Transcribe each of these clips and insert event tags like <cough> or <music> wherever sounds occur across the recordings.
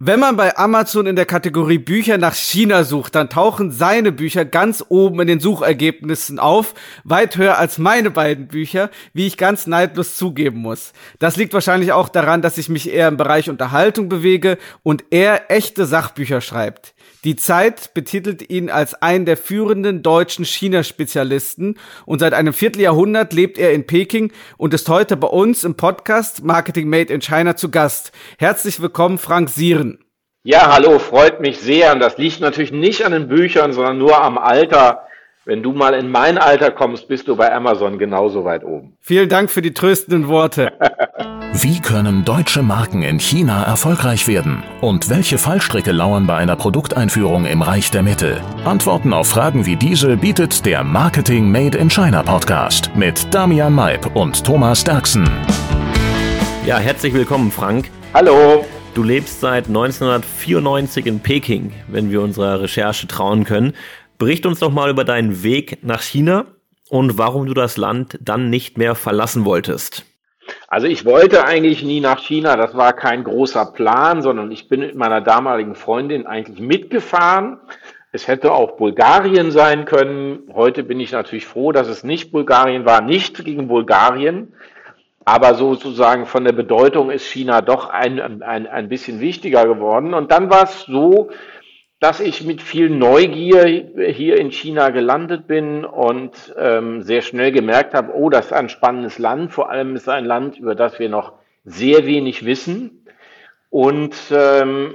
Wenn man bei Amazon in der Kategorie Bücher nach China sucht, dann tauchen seine Bücher ganz oben in den Suchergebnissen auf, weit höher als meine beiden Bücher, wie ich ganz neidlos zugeben muss. Das liegt wahrscheinlich auch daran, dass ich mich eher im Bereich Unterhaltung bewege und er echte Sachbücher schreibt. Die Zeit betitelt ihn als einen der führenden deutschen China-Spezialisten und seit einem Vierteljahrhundert lebt er in Peking und ist heute bei uns im Podcast Marketing Made in China zu Gast. Herzlich willkommen, Frank Sieren. Ja, hallo, freut mich sehr. Und das liegt natürlich nicht an den Büchern, sondern nur am Alter. Wenn du mal in mein Alter kommst, bist du bei Amazon genauso weit oben. Vielen Dank für die tröstenden Worte. <laughs> Wie können deutsche Marken in China erfolgreich werden? Und welche Fallstricke lauern bei einer Produkteinführung im Reich der Mitte? Antworten auf Fragen wie diese bietet der Marketing Made in China Podcast mit Damian Maib und Thomas Derksen. Ja, herzlich willkommen, Frank. Hallo. Du lebst seit 1994 in Peking, wenn wir unserer Recherche trauen können. Bericht uns doch mal über deinen Weg nach China und warum du das Land dann nicht mehr verlassen wolltest. Also ich wollte eigentlich nie nach China, das war kein großer Plan, sondern ich bin mit meiner damaligen Freundin eigentlich mitgefahren. Es hätte auch Bulgarien sein können. Heute bin ich natürlich froh, dass es nicht Bulgarien war. Nicht gegen Bulgarien, aber sozusagen von der Bedeutung ist China doch ein, ein, ein bisschen wichtiger geworden. Und dann war es so, dass ich mit viel Neugier hier in China gelandet bin und ähm, sehr schnell gemerkt habe, oh, das ist ein spannendes Land. Vor allem ist es ein Land, über das wir noch sehr wenig wissen. Und ähm,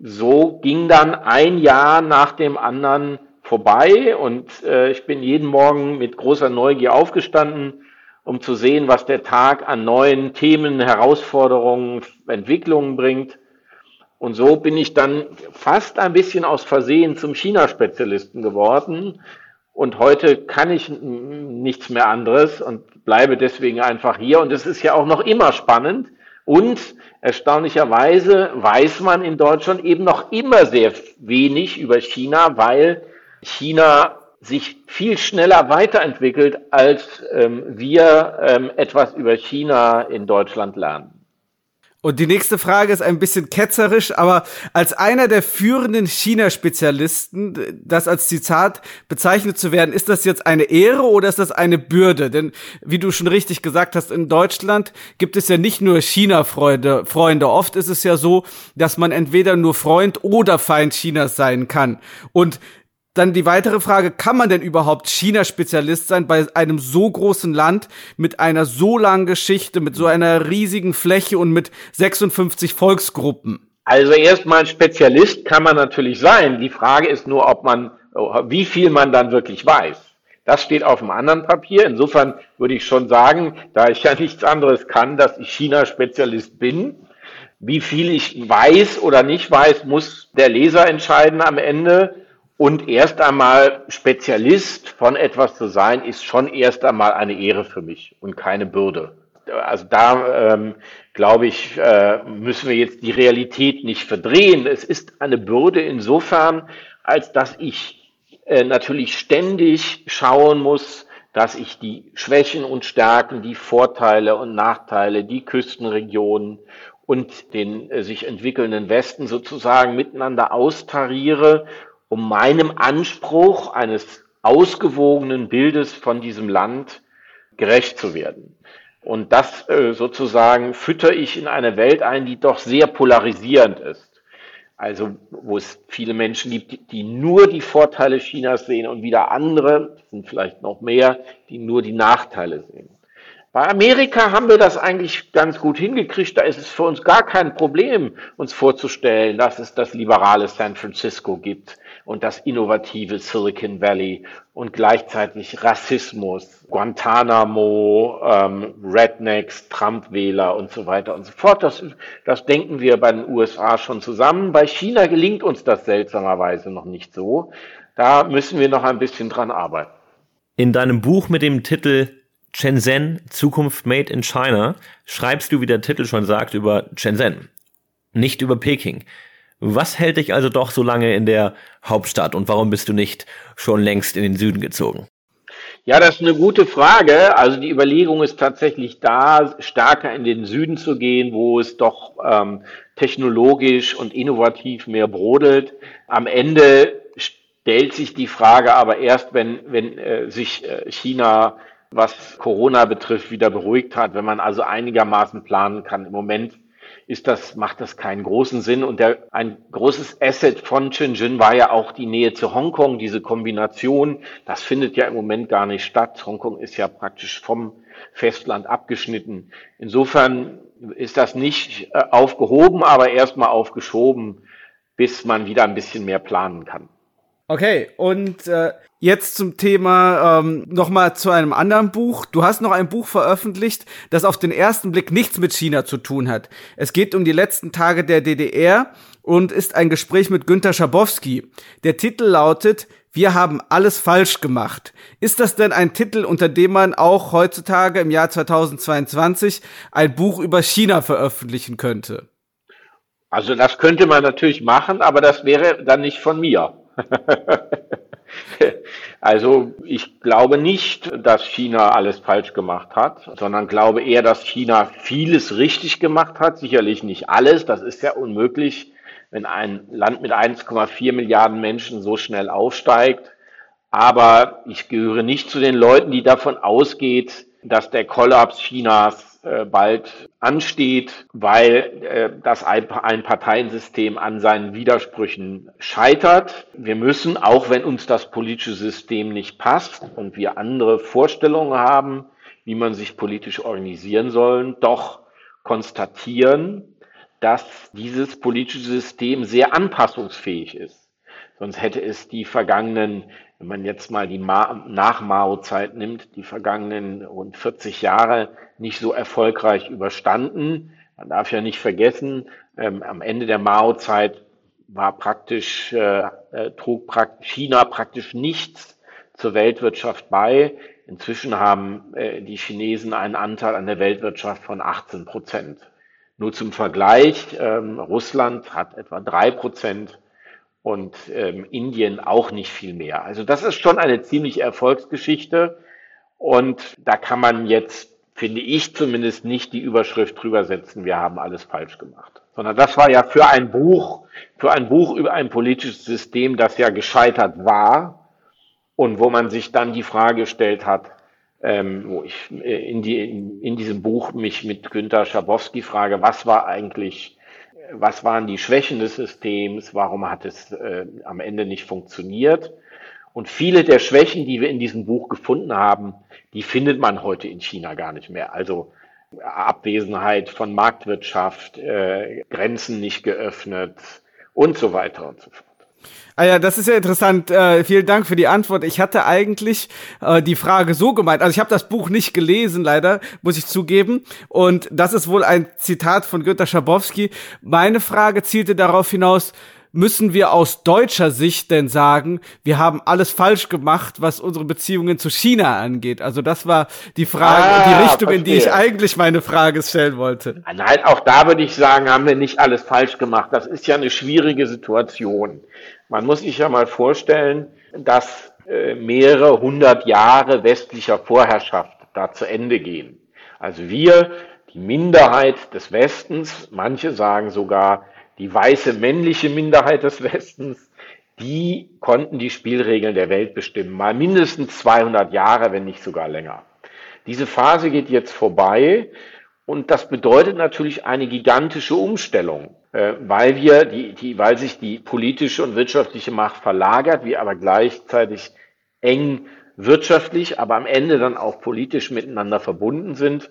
so ging dann ein Jahr nach dem anderen vorbei und äh, ich bin jeden Morgen mit großer Neugier aufgestanden, um zu sehen, was der Tag an neuen Themen, Herausforderungen, Entwicklungen bringt. Und so bin ich dann fast ein bisschen aus Versehen zum China-Spezialisten geworden. Und heute kann ich nichts mehr anderes und bleibe deswegen einfach hier. Und es ist ja auch noch immer spannend. Und erstaunlicherweise weiß man in Deutschland eben noch immer sehr wenig über China, weil China sich viel schneller weiterentwickelt, als ähm, wir ähm, etwas über China in Deutschland lernen. Und die nächste Frage ist ein bisschen ketzerisch, aber als einer der führenden China-Spezialisten, das als Zitat bezeichnet zu werden, ist das jetzt eine Ehre oder ist das eine Bürde? Denn wie du schon richtig gesagt hast, in Deutschland gibt es ja nicht nur China-Freunde. Freunde. Oft ist es ja so, dass man entweder nur Freund oder Feind Chinas sein kann. Und dann die weitere Frage, kann man denn überhaupt China-Spezialist sein bei einem so großen Land mit einer so langen Geschichte, mit so einer riesigen Fläche und mit 56 Volksgruppen? Also erstmal Spezialist kann man natürlich sein. Die Frage ist nur, ob man, wie viel man dann wirklich weiß. Das steht auf einem anderen Papier. Insofern würde ich schon sagen, da ich ja nichts anderes kann, dass ich China-Spezialist bin. Wie viel ich weiß oder nicht weiß, muss der Leser entscheiden am Ende. Und erst einmal Spezialist von etwas zu sein, ist schon erst einmal eine Ehre für mich und keine Bürde. Also da ähm, glaube ich, äh, müssen wir jetzt die Realität nicht verdrehen. Es ist eine Bürde insofern, als dass ich äh, natürlich ständig schauen muss, dass ich die Schwächen und Stärken, die Vorteile und Nachteile, die Küstenregionen und den äh, sich entwickelnden Westen sozusagen miteinander austariere um meinem Anspruch eines ausgewogenen Bildes von diesem Land gerecht zu werden. Und das äh, sozusagen fütter ich in eine Welt ein, die doch sehr polarisierend ist. Also wo es viele Menschen gibt, die nur die Vorteile Chinas sehen und wieder andere, sind vielleicht noch mehr, die nur die Nachteile sehen. Bei Amerika haben wir das eigentlich ganz gut hingekriegt. Da ist es für uns gar kein Problem, uns vorzustellen, dass es das liberale San Francisco gibt und das innovative Silicon Valley und gleichzeitig Rassismus, Guantanamo, ähm, Rednecks, Trump-Wähler und so weiter und so fort. Das, das denken wir bei den USA schon zusammen. Bei China gelingt uns das seltsamerweise noch nicht so. Da müssen wir noch ein bisschen dran arbeiten. In deinem Buch mit dem Titel Shenzhen, Zukunft Made in China, schreibst du, wie der Titel schon sagt, über Shenzhen, nicht über Peking. Was hält dich also doch so lange in der Hauptstadt und warum bist du nicht schon längst in den Süden gezogen? Ja, das ist eine gute Frage. Also die Überlegung ist tatsächlich da, stärker in den Süden zu gehen, wo es doch ähm, technologisch und innovativ mehr brodelt. Am Ende stellt sich die Frage aber erst, wenn, wenn äh, sich äh, China, was Corona betrifft, wieder beruhigt hat, wenn man also einigermaßen planen kann. Im Moment ist das, macht das keinen großen Sinn. Und der, ein großes Asset von Shenzhen war ja auch die Nähe zu Hongkong, diese Kombination. Das findet ja im Moment gar nicht statt. Hongkong ist ja praktisch vom Festland abgeschnitten. Insofern ist das nicht äh, aufgehoben, aber erstmal aufgeschoben, bis man wieder ein bisschen mehr planen kann. Okay, und äh, jetzt zum Thema ähm, nochmal zu einem anderen Buch. Du hast noch ein Buch veröffentlicht, das auf den ersten Blick nichts mit China zu tun hat. Es geht um die letzten Tage der DDR und ist ein Gespräch mit Günter Schabowski. Der Titel lautet Wir haben alles falsch gemacht. Ist das denn ein Titel, unter dem man auch heutzutage im Jahr 2022 ein Buch über China veröffentlichen könnte? Also das könnte man natürlich machen, aber das wäre dann nicht von mir. <laughs> also ich glaube nicht, dass China alles falsch gemacht hat, sondern glaube eher, dass China vieles richtig gemacht hat. Sicherlich nicht alles, das ist ja unmöglich, wenn ein Land mit 1,4 Milliarden Menschen so schnell aufsteigt. Aber ich gehöre nicht zu den Leuten, die davon ausgeht, dass der Kollaps Chinas äh, bald ansteht, weil äh, das Einparteiensystem an seinen Widersprüchen scheitert. Wir müssen, auch wenn uns das politische System nicht passt und wir andere Vorstellungen haben, wie man sich politisch organisieren soll, doch konstatieren, dass dieses politische System sehr anpassungsfähig ist. Sonst hätte es die vergangenen wenn man jetzt mal die Ma Nach-Mao-Zeit nimmt, die vergangenen rund 40 Jahre nicht so erfolgreich überstanden. Man darf ja nicht vergessen, ähm, am Ende der Mao-Zeit war praktisch, äh, äh trug prakt China praktisch nichts zur Weltwirtschaft bei. Inzwischen haben äh, die Chinesen einen Anteil an der Weltwirtschaft von 18 Prozent. Nur zum Vergleich, ähm, Russland hat etwa drei Prozent und ähm, Indien auch nicht viel mehr. Also das ist schon eine ziemliche Erfolgsgeschichte und da kann man jetzt, finde ich zumindest, nicht die Überschrift drüber setzen, wir haben alles falsch gemacht. Sondern das war ja für ein Buch, für ein Buch über ein politisches System, das ja gescheitert war und wo man sich dann die Frage gestellt hat, ähm, wo ich äh, in, die, in, in diesem Buch mich mit Günter Schabowski frage, was war eigentlich was waren die Schwächen des Systems, warum hat es äh, am Ende nicht funktioniert. Und viele der Schwächen, die wir in diesem Buch gefunden haben, die findet man heute in China gar nicht mehr. Also Abwesenheit von Marktwirtschaft, äh, Grenzen nicht geöffnet und so weiter und so fort. Ah ja, das ist ja interessant. Äh, vielen Dank für die Antwort. Ich hatte eigentlich äh, die Frage so gemeint. Also ich habe das Buch nicht gelesen, leider, muss ich zugeben. Und das ist wohl ein Zitat von Günter Schabowski. Meine Frage zielte darauf hinaus, müssen wir aus deutscher Sicht denn sagen, wir haben alles falsch gemacht, was unsere Beziehungen zu China angeht? Also das war die Frage, ah, die Richtung, verstehe. in die ich eigentlich meine Frage stellen wollte. Nein, auch da würde ich sagen, haben wir nicht alles falsch gemacht. Das ist ja eine schwierige Situation. Man muss sich ja mal vorstellen, dass äh, mehrere hundert Jahre westlicher Vorherrschaft da zu Ende gehen. Also wir, die Minderheit des Westens, manche sagen sogar die weiße männliche Minderheit des Westens, die konnten die Spielregeln der Welt bestimmen. Mal mindestens 200 Jahre, wenn nicht sogar länger. Diese Phase geht jetzt vorbei und das bedeutet natürlich eine gigantische Umstellung. Äh, weil wir die, die, weil sich die politische und wirtschaftliche Macht verlagert, wir aber gleichzeitig eng wirtschaftlich, aber am Ende dann auch politisch miteinander verbunden sind.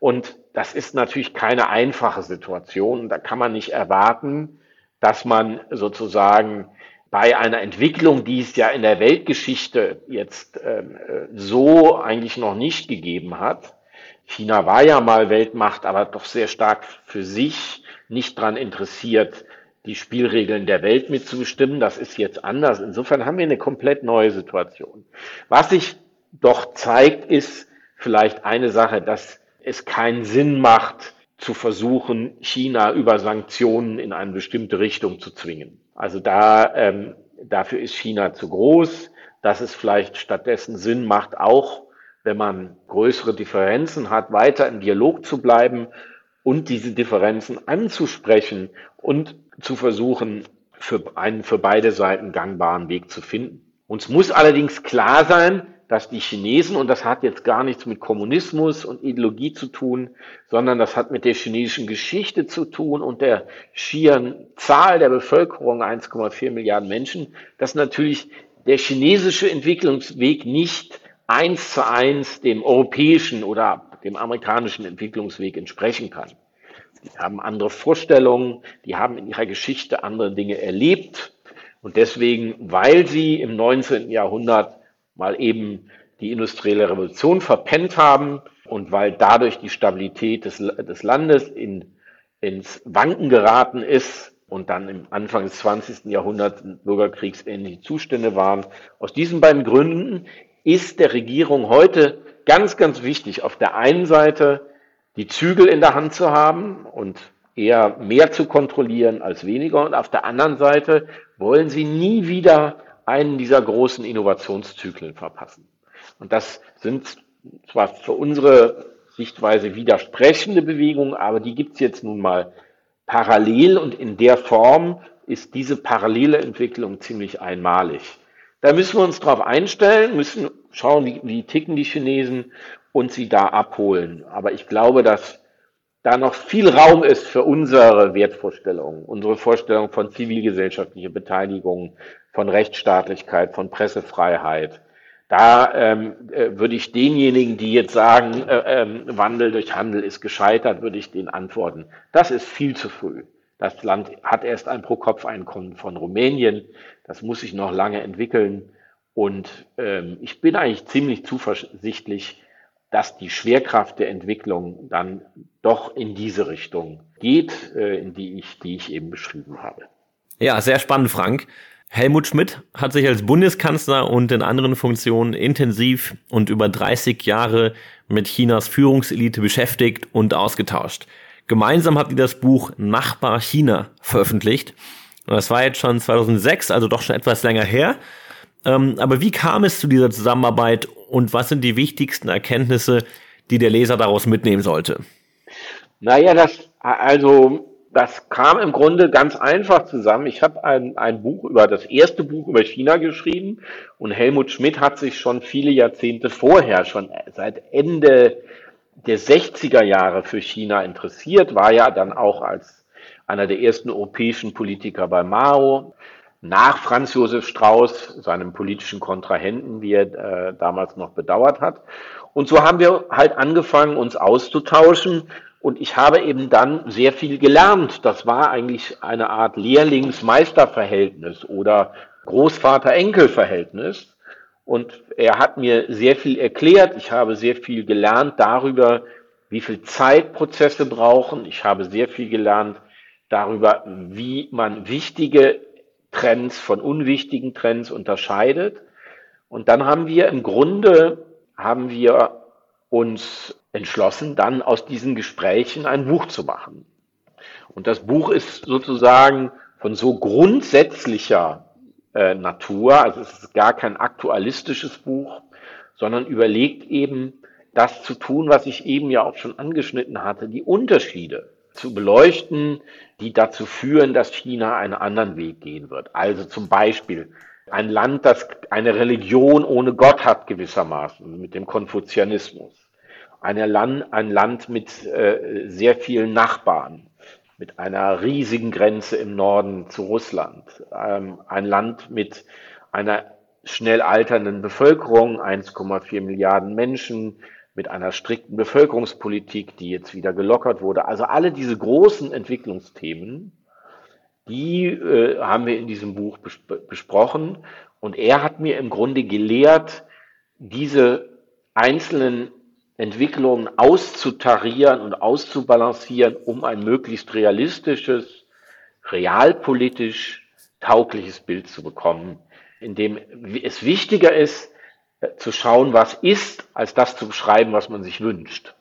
Und das ist natürlich keine einfache Situation. Da kann man nicht erwarten, dass man sozusagen bei einer Entwicklung, die es ja in der Weltgeschichte jetzt ähm, äh, so eigentlich noch nicht gegeben hat. China war ja mal Weltmacht, aber doch sehr stark für sich nicht dran interessiert, die Spielregeln der Welt mitzubestimmen. Das ist jetzt anders. Insofern haben wir eine komplett neue Situation. Was sich doch zeigt, ist vielleicht eine Sache, dass es keinen Sinn macht, zu versuchen, China über Sanktionen in eine bestimmte Richtung zu zwingen. Also da, ähm, dafür ist China zu groß. dass es vielleicht stattdessen Sinn macht, auch wenn man größere Differenzen hat, weiter im Dialog zu bleiben und diese Differenzen anzusprechen und zu versuchen, für einen für beide Seiten gangbaren Weg zu finden. Uns muss allerdings klar sein, dass die Chinesen, und das hat jetzt gar nichts mit Kommunismus und Ideologie zu tun, sondern das hat mit der chinesischen Geschichte zu tun und der schieren Zahl der Bevölkerung, 1,4 Milliarden Menschen, dass natürlich der chinesische Entwicklungsweg nicht eins zu eins dem europäischen oder dem amerikanischen Entwicklungsweg entsprechen kann. Die haben andere Vorstellungen, die haben in ihrer Geschichte andere Dinge erlebt und deswegen, weil sie im 19. Jahrhundert mal eben die industrielle Revolution verpennt haben und weil dadurch die Stabilität des, des Landes in, ins Wanken geraten ist und dann im Anfang des 20. Jahrhunderts bürgerkriegsähnliche Zustände waren. Aus diesen beiden Gründen ist der Regierung heute ganz, ganz wichtig, auf der einen Seite die Zügel in der Hand zu haben und eher mehr zu kontrollieren als weniger. Und auf der anderen Seite wollen sie nie wieder einen dieser großen Innovationszyklen verpassen. Und das sind zwar für unsere Sichtweise widersprechende Bewegungen, aber die gibt's jetzt nun mal parallel und in der Form ist diese parallele Entwicklung ziemlich einmalig. Da müssen wir uns drauf einstellen, müssen schauen, wie, wie ticken die Chinesen und sie da abholen. Aber ich glaube, dass da noch viel Raum ist für unsere Wertvorstellungen, unsere Vorstellung von zivilgesellschaftlicher Beteiligung, von Rechtsstaatlichkeit, von Pressefreiheit. Da ähm, äh, würde ich denjenigen, die jetzt sagen, äh, äh, Wandel durch Handel ist gescheitert, würde ich denen antworten, das ist viel zu früh. Das Land hat erst ein Pro-Kopf-Einkommen von Rumänien. Das muss sich noch lange entwickeln. Und ähm, ich bin eigentlich ziemlich zuversichtlich, dass die Schwerkraft der Entwicklung dann doch in diese Richtung geht, äh, in die ich, die ich eben beschrieben habe. Ja, sehr spannend, Frank. Helmut Schmidt hat sich als Bundeskanzler und in anderen Funktionen intensiv und über 30 Jahre mit Chinas Führungselite beschäftigt und ausgetauscht. Gemeinsam habt ihr das Buch Nachbar China veröffentlicht. Das war jetzt schon 2006, also doch schon etwas länger her. Ähm, aber wie kam es zu dieser Zusammenarbeit und was sind die wichtigsten Erkenntnisse, die der Leser daraus mitnehmen sollte? Naja, das, also, das kam im Grunde ganz einfach zusammen. Ich habe ein, ein Buch über das erste Buch über China geschrieben und Helmut Schmidt hat sich schon viele Jahrzehnte vorher, schon seit Ende der 60er Jahre für China interessiert, war ja dann auch als einer der ersten europäischen Politiker bei Mao, nach Franz Josef Strauß, seinem politischen Kontrahenten, wie er äh, damals noch bedauert hat. Und so haben wir halt angefangen, uns auszutauschen. Und ich habe eben dann sehr viel gelernt. Das war eigentlich eine Art Lehrlings-Meister-Verhältnis oder Großvater-Enkel-Verhältnis. Und er hat mir sehr viel erklärt. Ich habe sehr viel gelernt darüber, wie viel Zeit Prozesse brauchen. Ich habe sehr viel gelernt darüber, wie man wichtige Trends von unwichtigen Trends unterscheidet. Und dann haben wir im Grunde, haben wir uns entschlossen, dann aus diesen Gesprächen ein Buch zu machen. Und das Buch ist sozusagen von so grundsätzlicher äh, Natur. Also es ist gar kein aktualistisches Buch, sondern überlegt eben, das zu tun, was ich eben ja auch schon angeschnitten hatte, die Unterschiede zu beleuchten, die dazu führen, dass China einen anderen Weg gehen wird. Also zum Beispiel ein Land, das eine Religion ohne Gott hat gewissermaßen, mit dem Konfuzianismus. Eine Land, ein Land mit äh, sehr vielen Nachbarn, mit einer riesigen Grenze im Norden zu Russland, ähm, ein Land mit einer schnell alternden Bevölkerung, 1,4 Milliarden Menschen, mit einer strikten Bevölkerungspolitik, die jetzt wieder gelockert wurde. Also alle diese großen Entwicklungsthemen, die äh, haben wir in diesem Buch bes besprochen. Und er hat mir im Grunde gelehrt, diese einzelnen Entwicklungen auszutarieren und auszubalancieren, um ein möglichst realistisches, realpolitisch taugliches Bild zu bekommen, in dem es wichtiger ist, äh, zu schauen, was ist, als das zu beschreiben, was man sich wünscht.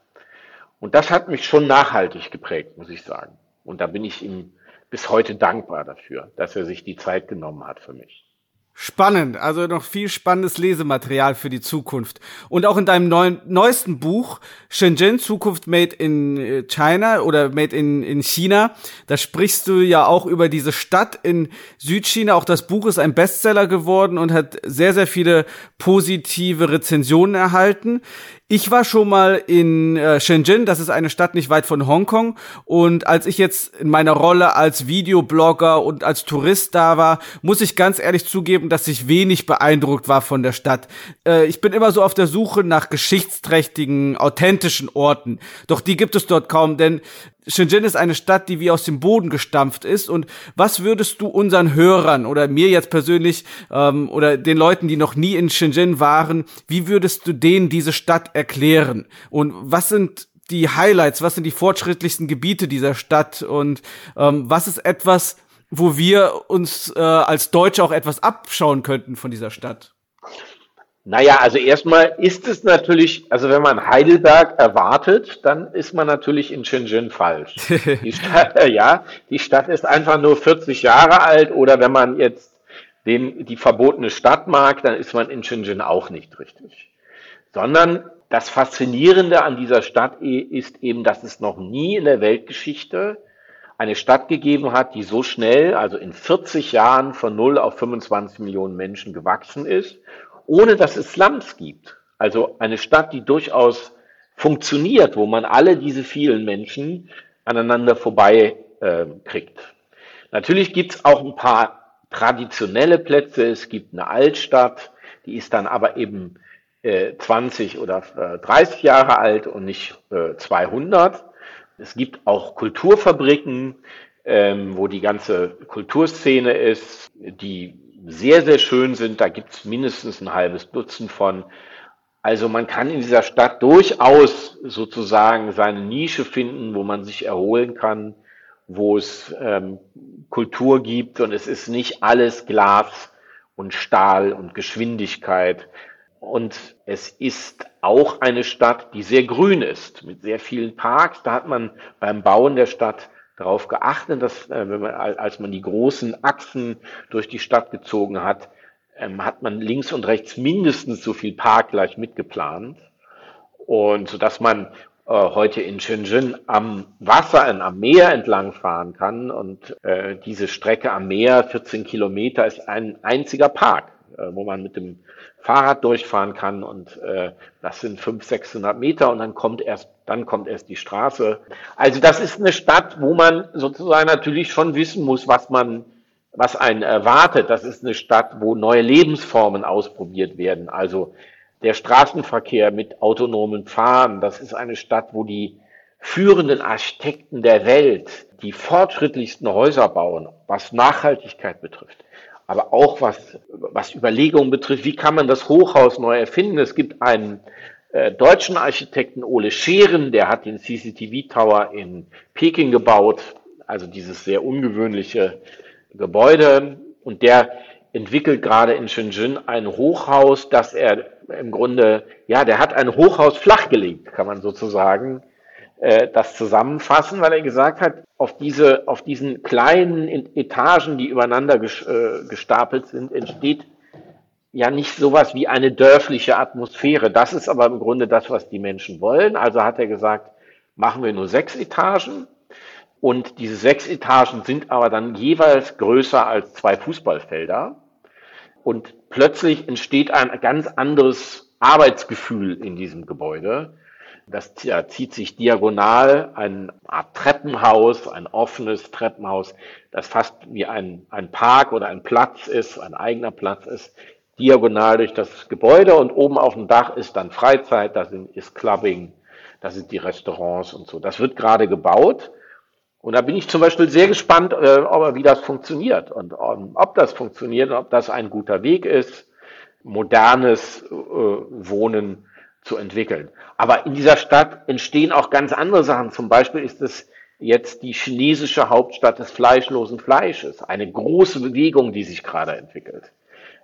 Und das hat mich schon nachhaltig geprägt, muss ich sagen. Und da bin ich ihm bis heute dankbar dafür, dass er sich die Zeit genommen hat für mich. Spannend, also noch viel spannendes Lesematerial für die Zukunft. Und auch in deinem neuen, neuesten Buch, Shenzhen, Zukunft Made in äh, China oder Made in, in China, da sprichst du ja auch über diese Stadt in Südchina. Auch das Buch ist ein Bestseller geworden und hat sehr, sehr viele positive Rezensionen erhalten. Ich war schon mal in äh, Shenzhen, das ist eine Stadt nicht weit von Hongkong. Und als ich jetzt in meiner Rolle als Videoblogger und als Tourist da war, muss ich ganz ehrlich zugeben, dass ich wenig beeindruckt war von der Stadt. Äh, ich bin immer so auf der Suche nach geschichtsträchtigen, authentischen Orten. Doch die gibt es dort kaum, denn Shenzhen ist eine Stadt, die wie aus dem Boden gestampft ist. Und was würdest du unseren Hörern oder mir jetzt persönlich ähm, oder den Leuten, die noch nie in Shenzhen waren, wie würdest du denen diese Stadt erklären? Und was sind die Highlights, was sind die fortschrittlichsten Gebiete dieser Stadt und ähm, was ist etwas, wo wir uns äh, als Deutsche auch etwas abschauen könnten von dieser Stadt? Naja, also erstmal ist es natürlich, also wenn man Heidelberg erwartet, dann ist man natürlich in Shenzhen falsch. <laughs> Die Stadt, äh, ja, die Stadt ist einfach nur 40 Jahre alt oder wenn man jetzt den, die verbotene Stadt mag, dann ist man in Shenzhen auch nicht richtig. Sondern das Faszinierende an dieser Stadt ist eben, dass es noch nie in der Weltgeschichte eine Stadt gegeben hat, die so schnell, also in 40 Jahren von 0 auf 25 Millionen Menschen gewachsen ist ohne dass es Slums gibt. Also eine Stadt, die durchaus funktioniert, wo man alle diese vielen Menschen aneinander vorbei äh, kriegt. Natürlich gibt's auch ein paar traditionelle Plätze. Es gibt eine Altstadt, die ist dann aber eben äh, 20 oder äh, 30 Jahre alt und nicht äh, 200. Es gibt auch Kulturfabriken, ähm, wo die ganze Kulturszene ist, die sehr, sehr schön sind. Da gibt es mindestens ein halbes Dutzend von. Also man kann in dieser Stadt durchaus sozusagen seine Nische finden, wo man sich erholen kann, wo es ähm, Kultur gibt und es ist nicht alles Glas und Stahl und Geschwindigkeit. Und es ist auch eine Stadt, die sehr grün ist, mit sehr vielen Parks. Da hat man beim Bauen der Stadt darauf geachtet, dass äh, wenn man, als man die großen Achsen durch die Stadt gezogen hat, ähm, hat man links und rechts mindestens so viel Park gleich mitgeplant. Und so dass man äh, heute in Shenzhen am Wasser, am Meer entlang fahren kann. Und äh, diese Strecke am Meer, 14 Kilometer, ist ein einziger Park, wo man mit dem Fahrrad durchfahren kann und äh, das sind 500, 600 Meter und dann kommt erst, dann kommt erst die Straße. Also das ist eine Stadt, wo man sozusagen natürlich schon wissen muss, was man, was einen erwartet. Das ist eine Stadt, wo neue Lebensformen ausprobiert werden. Also der Straßenverkehr mit autonomen Fahren, das ist eine Stadt, wo die führenden Architekten der Welt die fortschrittlichsten Häuser bauen, was Nachhaltigkeit betrifft aber auch was, was Überlegungen betrifft, wie kann man das Hochhaus neu erfinden. Es gibt einen äh, deutschen Architekten, Ole Scheren, der hat den CCTV Tower in Peking gebaut, also dieses sehr ungewöhnliche Gebäude. Und der entwickelt gerade in Shenzhen ein Hochhaus, das er im Grunde, ja, der hat ein Hochhaus flachgelegt, kann man sozusagen das zusammenfassen, weil er gesagt hat, auf diese, auf diesen kleinen Etagen, die übereinander äh, gestapelt sind, entsteht ja nicht sowas wie eine dörfliche Atmosphäre. Das ist aber im Grunde das, was die Menschen wollen. Also hat er gesagt, machen wir nur sechs Etagen. Und diese sechs Etagen sind aber dann jeweils größer als zwei Fußballfelder. Und plötzlich entsteht ein ganz anderes Arbeitsgefühl in diesem Gebäude. Das zieht sich diagonal eine Art Treppenhaus, ein offenes Treppenhaus, das fast wie ein, ein Park oder ein Platz ist, ein eigener Platz ist, diagonal durch das Gebäude und oben auf dem Dach ist dann Freizeit, da ist Clubbing, da sind die Restaurants und so. Das wird gerade gebaut. Und da bin ich zum Beispiel sehr gespannt, äh, wie das funktioniert und ähm, ob das funktioniert, ob das ein guter Weg ist, modernes äh, Wohnen zu entwickeln. Aber in dieser Stadt entstehen auch ganz andere Sachen. Zum Beispiel ist es jetzt die chinesische Hauptstadt des fleischlosen Fleisches. Eine große Bewegung, die sich gerade entwickelt.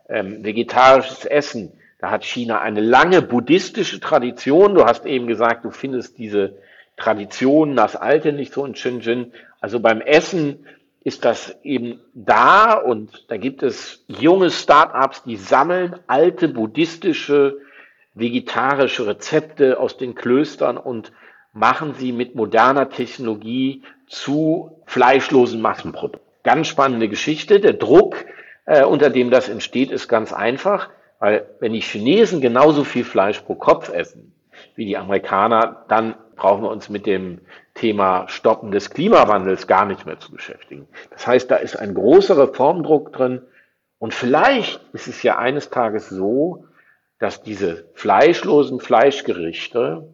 Ähm, vegetarisches Essen. Da hat China eine lange buddhistische Tradition. Du hast eben gesagt, du findest diese Traditionen, das Alte nicht so in Shenzhen. Also beim Essen ist das eben da und da gibt es junge Start-ups, die sammeln alte buddhistische, vegetarische Rezepte aus den Klöstern und machen sie mit moderner Technologie zu fleischlosen Massenprodukten. Ganz spannende Geschichte. Der Druck, äh, unter dem das entsteht, ist ganz einfach, weil wenn die Chinesen genauso viel Fleisch pro Kopf essen wie die Amerikaner, dann brauchen wir uns mit dem Thema Stoppen des Klimawandels gar nicht mehr zu beschäftigen. Das heißt, da ist ein großer Reformdruck drin. Und vielleicht ist es ja eines Tages so, dass diese fleischlosen Fleischgerichte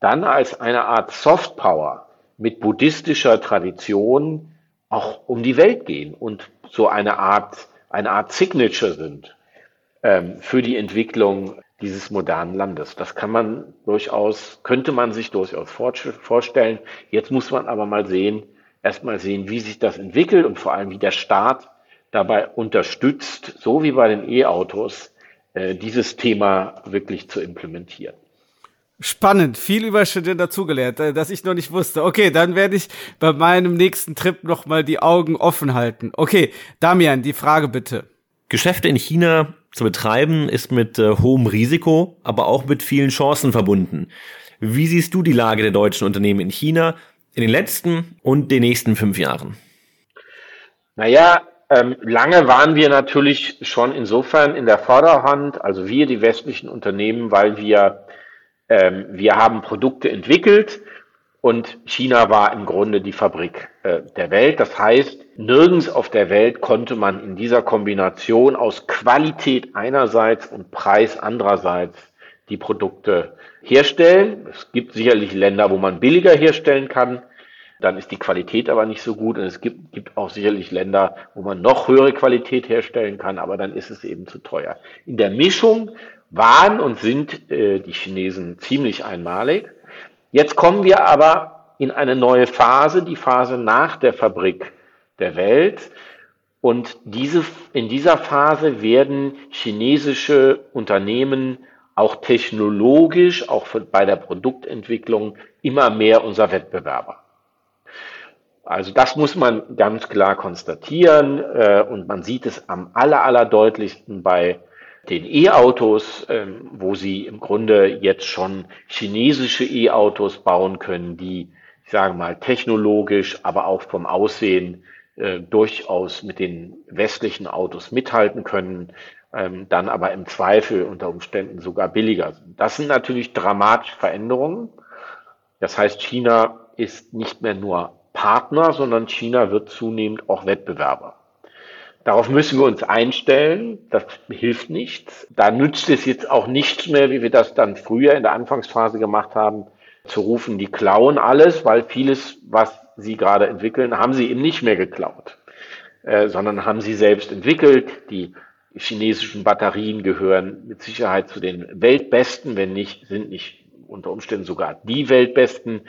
dann als eine Art Softpower mit buddhistischer Tradition auch um die Welt gehen und so eine Art, eine Art Signature sind ähm, für die Entwicklung dieses modernen Landes. Das kann man durchaus, könnte man sich durchaus vorstellen. Jetzt muss man aber mal sehen, erstmal sehen, wie sich das entwickelt und vor allem, wie der Staat dabei unterstützt, so wie bei den E-Autos, äh, dieses Thema wirklich zu implementieren. Spannend, viel über Student dazugelernt, äh, dass ich noch nicht wusste. Okay, dann werde ich bei meinem nächsten Trip noch mal die Augen offen halten. Okay, Damian, die Frage bitte. Geschäfte in China zu betreiben ist mit äh, hohem Risiko, aber auch mit vielen Chancen verbunden. Wie siehst du die Lage der deutschen Unternehmen in China in den letzten und den nächsten fünf Jahren? Naja, lange waren wir natürlich schon insofern in der Vorderhand, also wir, die westlichen Unternehmen, weil wir, ähm, wir haben Produkte entwickelt, und China war im Grunde die Fabrik äh, der Welt. Das heißt, nirgends auf der Welt konnte man in dieser Kombination aus Qualität einerseits und Preis andererseits die Produkte herstellen. Es gibt sicherlich Länder, wo man billiger herstellen kann. Dann ist die Qualität aber nicht so gut. Und es gibt, gibt auch sicherlich Länder, wo man noch höhere Qualität herstellen kann, aber dann ist es eben zu teuer. In der Mischung waren und sind äh, die Chinesen ziemlich einmalig. Jetzt kommen wir aber in eine neue Phase, die Phase nach der Fabrik der Welt. Und diese, in dieser Phase werden chinesische Unternehmen auch technologisch, auch bei der Produktentwicklung immer mehr unser Wettbewerber. Also das muss man ganz klar konstatieren äh, und man sieht es am aller, aller deutlichsten bei den E-Autos, ähm, wo sie im Grunde jetzt schon chinesische E-Autos bauen können, die, ich sage mal, technologisch, aber auch vom Aussehen äh, durchaus mit den westlichen Autos mithalten können, ähm, dann aber im Zweifel unter Umständen sogar billiger sind. Das sind natürlich dramatische Veränderungen. Das heißt, China ist nicht mehr nur Partner, sondern China wird zunehmend auch Wettbewerber. Darauf müssen wir uns einstellen. Das hilft nichts. Da nützt es jetzt auch nichts mehr, wie wir das dann früher in der Anfangsphase gemacht haben, zu rufen, die klauen alles, weil vieles, was sie gerade entwickeln, haben sie eben nicht mehr geklaut, äh, sondern haben sie selbst entwickelt. Die chinesischen Batterien gehören mit Sicherheit zu den Weltbesten, wenn nicht, sind nicht unter Umständen sogar die Weltbesten.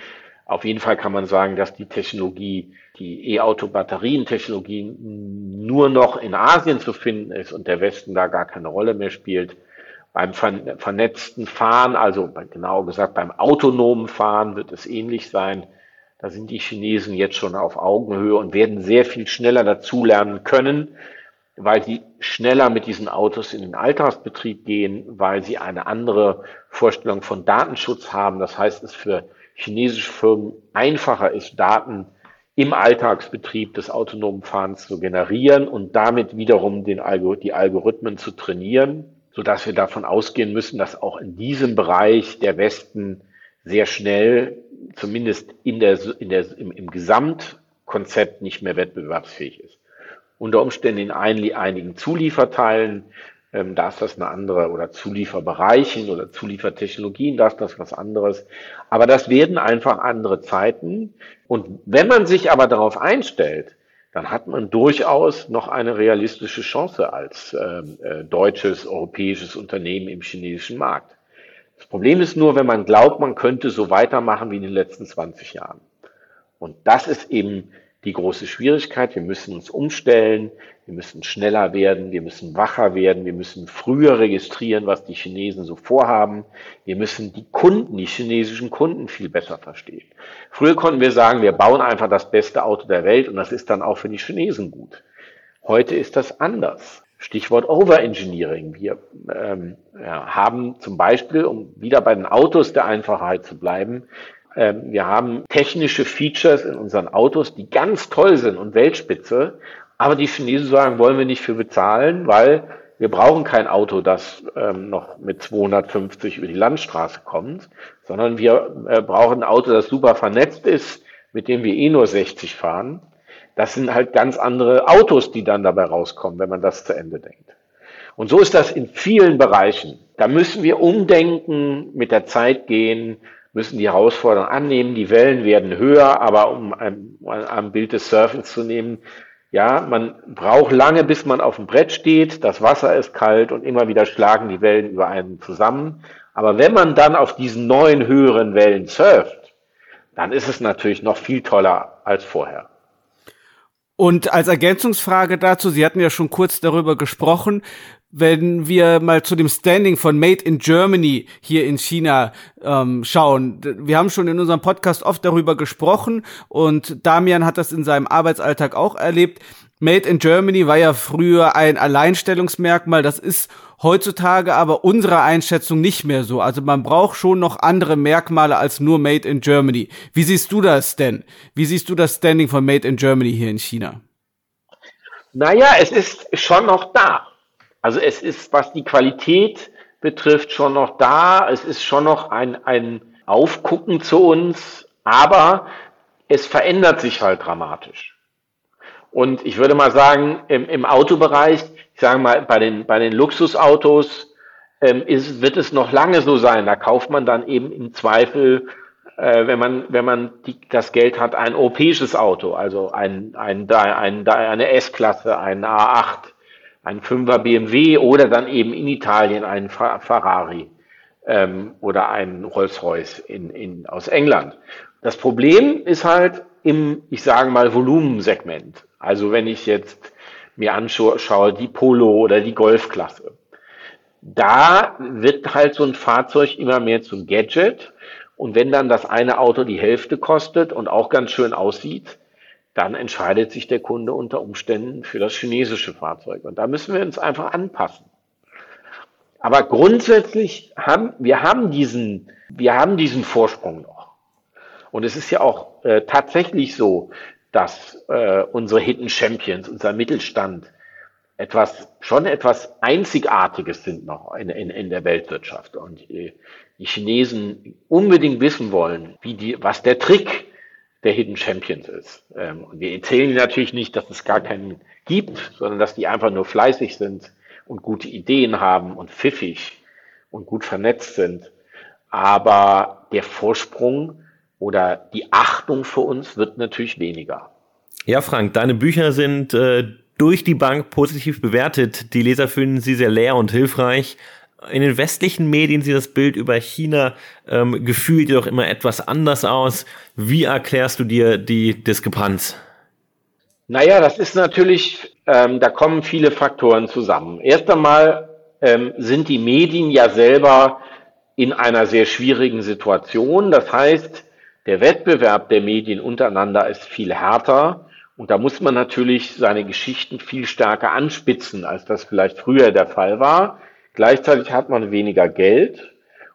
Auf jeden Fall kann man sagen, dass die Technologie, die E-Auto-Batterientechnologie nur noch in Asien zu finden ist und der Westen da gar keine Rolle mehr spielt. Beim vernetzten Fahren, also genau gesagt beim autonomen Fahren wird es ähnlich sein. Da sind die Chinesen jetzt schon auf Augenhöhe und werden sehr viel schneller dazulernen können, weil sie schneller mit diesen Autos in den Alltagsbetrieb gehen, weil sie eine andere Vorstellung von Datenschutz haben. Das heißt, es für chinesische Firmen einfacher ist, Daten im Alltagsbetrieb des autonomen Fahrens zu generieren und damit wiederum den Algor die Algorithmen zu trainieren, so dass wir davon ausgehen müssen, dass auch in diesem Bereich der Westen sehr schnell, zumindest in der, in der, im, im Gesamtkonzept nicht mehr wettbewerbsfähig ist. Unter Umständen in einigen Zulieferteilen ähm, da ist das eine andere oder Zulieferbereichen oder Zuliefertechnologien, da ist das was anderes. Aber das werden einfach andere Zeiten. Und wenn man sich aber darauf einstellt, dann hat man durchaus noch eine realistische Chance als ähm, äh, deutsches, europäisches Unternehmen im chinesischen Markt. Das Problem ist nur, wenn man glaubt, man könnte so weitermachen wie in den letzten 20 Jahren. Und das ist eben die große Schwierigkeit. Wir müssen uns umstellen, wir müssen schneller werden, wir müssen wacher werden, wir müssen früher registrieren, was die Chinesen so vorhaben. Wir müssen die Kunden, die chinesischen Kunden viel besser verstehen. Früher konnten wir sagen, wir bauen einfach das beste Auto der Welt und das ist dann auch für die Chinesen gut. Heute ist das anders. Stichwort Overengineering. Wir ähm, ja, haben zum Beispiel, um wieder bei den Autos der Einfachheit zu bleiben, ähm, wir haben technische Features in unseren Autos, die ganz toll sind und Weltspitze, aber die Chinesen sagen, wollen wir nicht für bezahlen, weil wir brauchen kein Auto, das ähm, noch mit 250 über die Landstraße kommt, sondern wir äh, brauchen ein Auto, das super vernetzt ist, mit dem wir eh nur 60 fahren. Das sind halt ganz andere Autos, die dann dabei rauskommen, wenn man das zu Ende denkt. Und so ist das in vielen Bereichen. Da müssen wir umdenken, mit der Zeit gehen, müssen die Herausforderungen annehmen. Die Wellen werden höher, aber um ein, am Bild des Surfens zu nehmen, ja, man braucht lange, bis man auf dem Brett steht. Das Wasser ist kalt und immer wieder schlagen die Wellen über einen zusammen. Aber wenn man dann auf diesen neuen höheren Wellen surft, dann ist es natürlich noch viel toller als vorher. Und als Ergänzungsfrage dazu, Sie hatten ja schon kurz darüber gesprochen, wenn wir mal zu dem Standing von Made in Germany hier in China ähm, schauen. Wir haben schon in unserem Podcast oft darüber gesprochen und Damian hat das in seinem Arbeitsalltag auch erlebt. Made in Germany war ja früher ein Alleinstellungsmerkmal, das ist heutzutage aber unserer Einschätzung nicht mehr so. Also man braucht schon noch andere Merkmale als nur Made in Germany. Wie siehst du das denn? Wie siehst du das Standing von Made in Germany hier in China? Naja, es ist schon noch da. Also es ist, was die Qualität betrifft, schon noch da. Es ist schon noch ein, ein Aufgucken zu uns, aber es verändert sich halt dramatisch. Und ich würde mal sagen, im, im Autobereich, ich sage mal, bei den, bei den Luxusautos ähm, ist, wird es noch lange so sein. Da kauft man dann eben im Zweifel, äh, wenn man, wenn man die, das Geld hat, ein europäisches Auto, also ein, ein, ein, eine S-Klasse, ein A8 ein Fünfer BMW oder dann eben in Italien ein Ferrari ähm, oder ein Rolls-Royce in, in, aus England. Das Problem ist halt im, ich sage mal, Volumensegment. Also wenn ich jetzt mir anschaue, die Polo oder die Golfklasse. Da wird halt so ein Fahrzeug immer mehr zum Gadget. Und wenn dann das eine Auto die Hälfte kostet und auch ganz schön aussieht, dann entscheidet sich der Kunde unter Umständen für das chinesische Fahrzeug. Und da müssen wir uns einfach anpassen. Aber grundsätzlich haben wir haben diesen, wir haben diesen Vorsprung noch. Und es ist ja auch äh, tatsächlich so, dass äh, unsere Hidden Champions, unser Mittelstand, etwas, schon etwas Einzigartiges sind noch in, in, in der Weltwirtschaft. Und äh, die Chinesen unbedingt wissen wollen, wie die, was der Trick der Hidden Champions ist. Ähm, und wir erzählen natürlich nicht, dass es gar keinen gibt, sondern dass die einfach nur fleißig sind und gute Ideen haben und pfiffig und gut vernetzt sind. Aber der Vorsprung oder die Achtung für uns wird natürlich weniger. Ja, Frank, deine Bücher sind äh, durch die Bank positiv bewertet. Die Leser finden sie sehr leer und hilfreich in den westlichen Medien sieht das Bild über China ähm, gefühlt jedoch immer etwas anders aus. Wie erklärst du dir die Diskrepanz? Naja, das ist natürlich, ähm, da kommen viele Faktoren zusammen. Erst einmal ähm, sind die Medien ja selber in einer sehr schwierigen Situation. Das heißt, der Wettbewerb der Medien untereinander ist viel härter. Und da muss man natürlich seine Geschichten viel stärker anspitzen, als das vielleicht früher der Fall war. Gleichzeitig hat man weniger Geld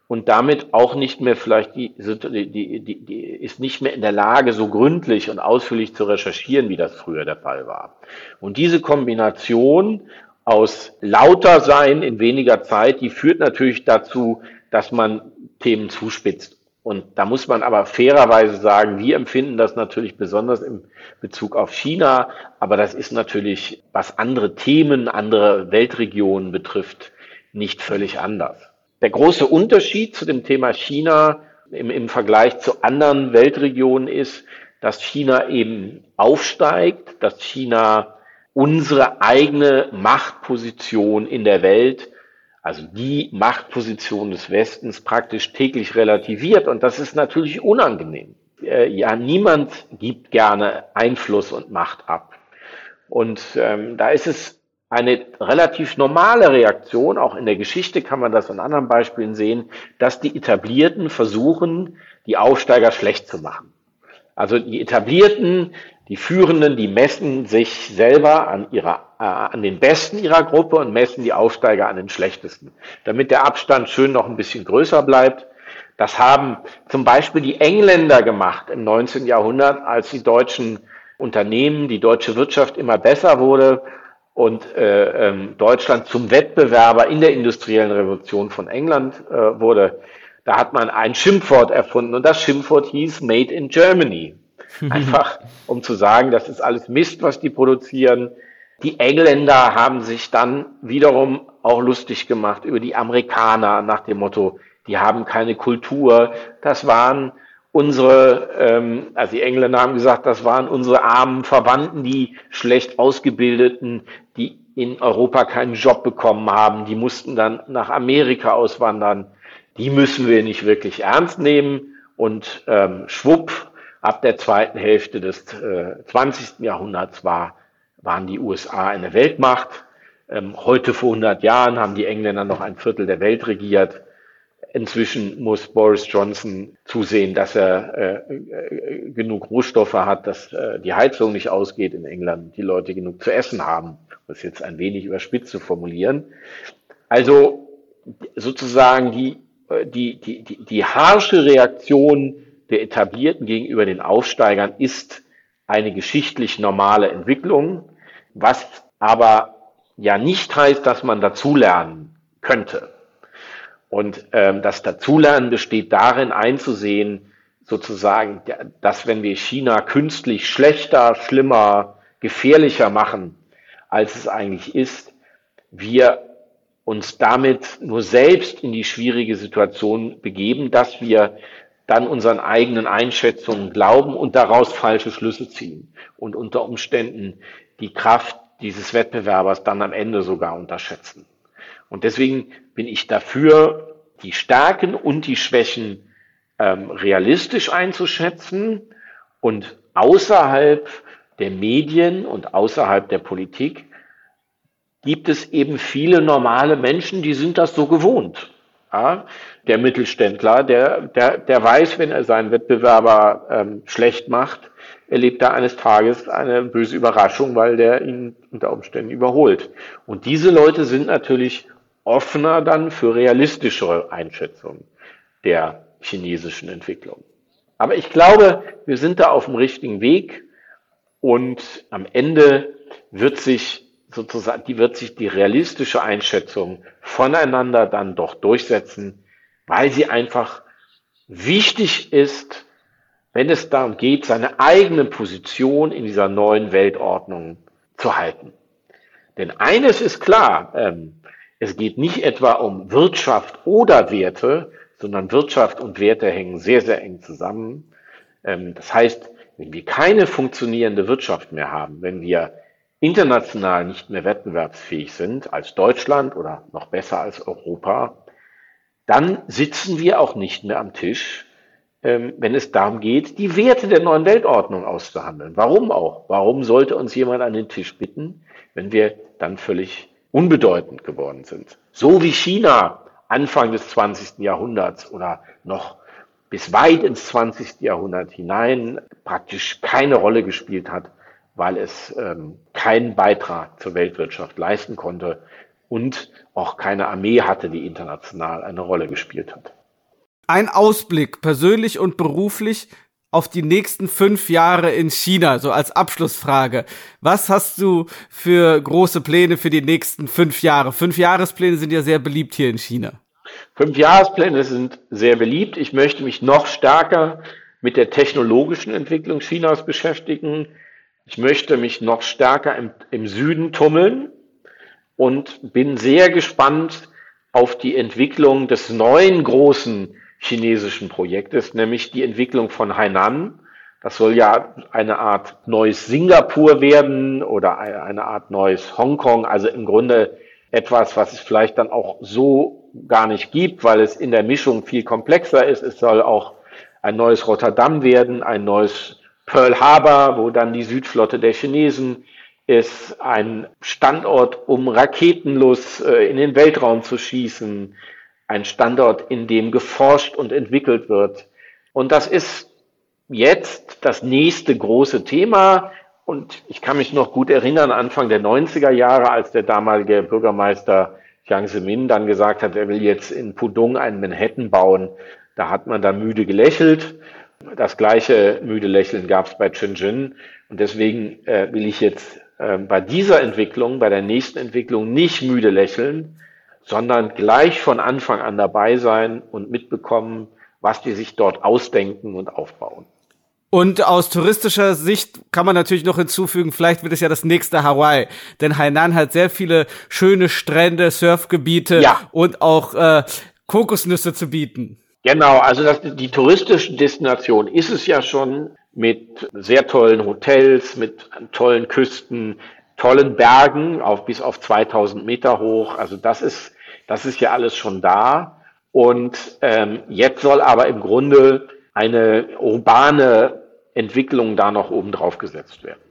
und damit auch nicht mehr vielleicht die, die, die, die ist nicht mehr in der Lage, so gründlich und ausführlich zu recherchieren, wie das früher der Fall war. Und diese Kombination aus lauter sein in weniger Zeit, die führt natürlich dazu, dass man Themen zuspitzt. Und da muss man aber fairerweise sagen, wir empfinden das natürlich besonders im Bezug auf China, aber das ist natürlich, was andere Themen, andere Weltregionen betrifft, nicht völlig anders. Der große Unterschied zu dem Thema China im, im Vergleich zu anderen Weltregionen ist, dass China eben aufsteigt, dass China unsere eigene Machtposition in der Welt, also die Machtposition des Westens praktisch täglich relativiert. Und das ist natürlich unangenehm. äh, ja, niemand gibt gerne Einfluss und Macht ab. Und ähm, da ist es eine relativ normale Reaktion, auch in der Geschichte kann man das an anderen Beispielen sehen, dass die Etablierten versuchen, die Aufsteiger schlecht zu machen. Also die Etablierten, die Führenden, die messen sich selber an ihrer, äh, an den Besten ihrer Gruppe und messen die Aufsteiger an den Schlechtesten, damit der Abstand schön noch ein bisschen größer bleibt. Das haben zum Beispiel die Engländer gemacht im 19. Jahrhundert, als die deutschen Unternehmen, die deutsche Wirtschaft immer besser wurde und äh, ähm, Deutschland zum Wettbewerber in der industriellen Revolution von England äh, wurde. Da hat man ein Schimpfwort erfunden und das Schimpfwort hieß Made in Germany. <laughs> Einfach um zu sagen, das ist alles Mist, was die produzieren. Die Engländer haben sich dann wiederum auch lustig gemacht über die Amerikaner nach dem Motto, die haben keine Kultur. Das waren unsere, ähm, also die Engländer haben gesagt, das waren unsere armen Verwandten, die schlecht ausgebildeten, in Europa keinen Job bekommen haben, die mussten dann nach Amerika auswandern. Die müssen wir nicht wirklich ernst nehmen. Und ähm, schwupp, ab der zweiten Hälfte des äh, 20. Jahrhunderts war, waren die USA eine Weltmacht. Ähm, heute vor 100 Jahren haben die Engländer noch ein Viertel der Welt regiert. Inzwischen muss Boris Johnson zusehen, dass er äh, äh, genug Rohstoffe hat, dass äh, die Heizung nicht ausgeht in England, die Leute genug zu essen haben, um es jetzt ein wenig überspitzt zu formulieren. Also sozusagen die, äh, die, die, die, die harsche Reaktion der Etablierten gegenüber den Aufsteigern ist eine geschichtlich normale Entwicklung, was aber ja nicht heißt, dass man dazulernen könnte. Und ähm, das Dazulernen besteht darin, einzusehen, sozusagen, dass wenn wir China künstlich schlechter, schlimmer, gefährlicher machen, als es eigentlich ist, wir uns damit nur selbst in die schwierige Situation begeben, dass wir dann unseren eigenen Einschätzungen glauben und daraus falsche Schlüsse ziehen und unter Umständen die Kraft dieses Wettbewerbers dann am Ende sogar unterschätzen. Und deswegen bin ich dafür, die Stärken und die Schwächen ähm, realistisch einzuschätzen und außerhalb der Medien und außerhalb der Politik gibt es eben viele normale Menschen, die sind das so gewohnt. Ja, der Mittelständler, der, der, der weiß, wenn er seinen Wettbewerber ähm, schlecht macht, erlebt er eines Tages eine böse Überraschung, weil der ihn unter Umständen überholt. Und diese Leute sind natürlich offener dann für realistischere Einschätzungen der chinesischen Entwicklung. Aber ich glaube, wir sind da auf dem richtigen Weg und am Ende wird sich sozusagen, die wird sich die realistische Einschätzung voneinander dann doch durchsetzen, weil sie einfach wichtig ist, wenn es darum geht, seine eigene Position in dieser neuen Weltordnung zu halten. Denn eines ist klar, ähm, es geht nicht etwa um Wirtschaft oder Werte, sondern Wirtschaft und Werte hängen sehr, sehr eng zusammen. Ähm, das heißt, wenn wir keine funktionierende Wirtschaft mehr haben, wenn wir international nicht mehr wettbewerbsfähig sind als Deutschland oder noch besser als Europa, dann sitzen wir auch nicht mehr am Tisch, ähm, wenn es darum geht, die Werte der neuen Weltordnung auszuhandeln. Warum auch? Warum sollte uns jemand an den Tisch bitten, wenn wir dann völlig unbedeutend geworden sind? So wie China Anfang des 20. Jahrhunderts oder noch bis weit ins 20. Jahrhundert hinein praktisch keine Rolle gespielt hat, weil es ähm, keinen Beitrag zur Weltwirtschaft leisten konnte und auch keine Armee hatte, die international eine Rolle gespielt hat. Ein Ausblick, persönlich und beruflich, auf die nächsten fünf Jahre in China, so als Abschlussfrage. Was hast du für große Pläne für die nächsten fünf Jahre? Fünf Jahrespläne sind ja sehr beliebt hier in China. Fünf Jahrespläne sind sehr beliebt. Ich möchte mich noch stärker mit der technologischen Entwicklung Chinas beschäftigen. Ich möchte mich noch stärker im, im Süden tummeln und bin sehr gespannt auf die Entwicklung des neuen großen chinesischen Projektes, nämlich die Entwicklung von Hainan. Das soll ja eine Art neues Singapur werden oder eine Art neues Hongkong, also im Grunde etwas, was es vielleicht dann auch so gar nicht gibt, weil es in der Mischung viel komplexer ist. Es soll auch ein neues Rotterdam werden, ein neues Pearl Harbor, wo dann die Südflotte der Chinesen ist, ein Standort, um raketenlos äh, in den Weltraum zu schießen, ein Standort, in dem geforscht und entwickelt wird. Und das ist jetzt das nächste große Thema. Und ich kann mich noch gut erinnern, Anfang der 90er Jahre, als der damalige Bürgermeister Jiang Zemin dann gesagt hat, er will jetzt in Pudong einen Manhattan bauen. Da hat man da müde gelächelt. Das gleiche müde Lächeln gab es bei Shenzhen. Und deswegen äh, will ich jetzt äh, bei dieser Entwicklung, bei der nächsten Entwicklung nicht müde lächeln, sondern gleich von Anfang an dabei sein und mitbekommen, was die sich dort ausdenken und aufbauen. Und aus touristischer Sicht kann man natürlich noch hinzufügen, vielleicht wird es ja das nächste Hawaii. Denn Hainan hat sehr viele schöne Strände, Surfgebiete ja. und auch äh, Kokosnüsse zu bieten. Genau, also das, die touristische Destination ist es ja schon mit sehr tollen Hotels, mit tollen Küsten, tollen Bergen, auf, bis auf 2000 Meter hoch. Also das ist, das ist ja alles schon da. Und ähm, jetzt soll aber im Grunde eine urbane Entwicklung da noch oben drauf gesetzt werden.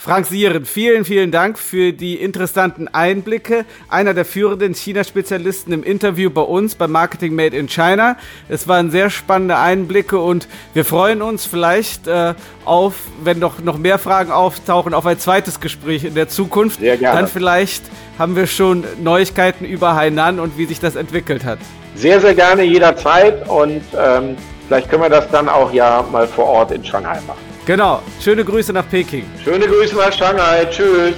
Frank Sieren, vielen, vielen Dank für die interessanten Einblicke. Einer der führenden China-Spezialisten im Interview bei uns bei Marketing Made in China. Es waren sehr spannende Einblicke und wir freuen uns vielleicht äh, auf, wenn noch, noch mehr Fragen auftauchen, auf ein zweites Gespräch in der Zukunft. Sehr gerne. Dann vielleicht haben wir schon Neuigkeiten über Hainan und wie sich das entwickelt hat. Sehr, sehr gerne jederzeit und ähm, vielleicht können wir das dann auch ja mal vor Ort in Shanghai machen. Genau. Schöne Grüße nach Peking. Schöne Grüße nach Shanghai. Tschüss.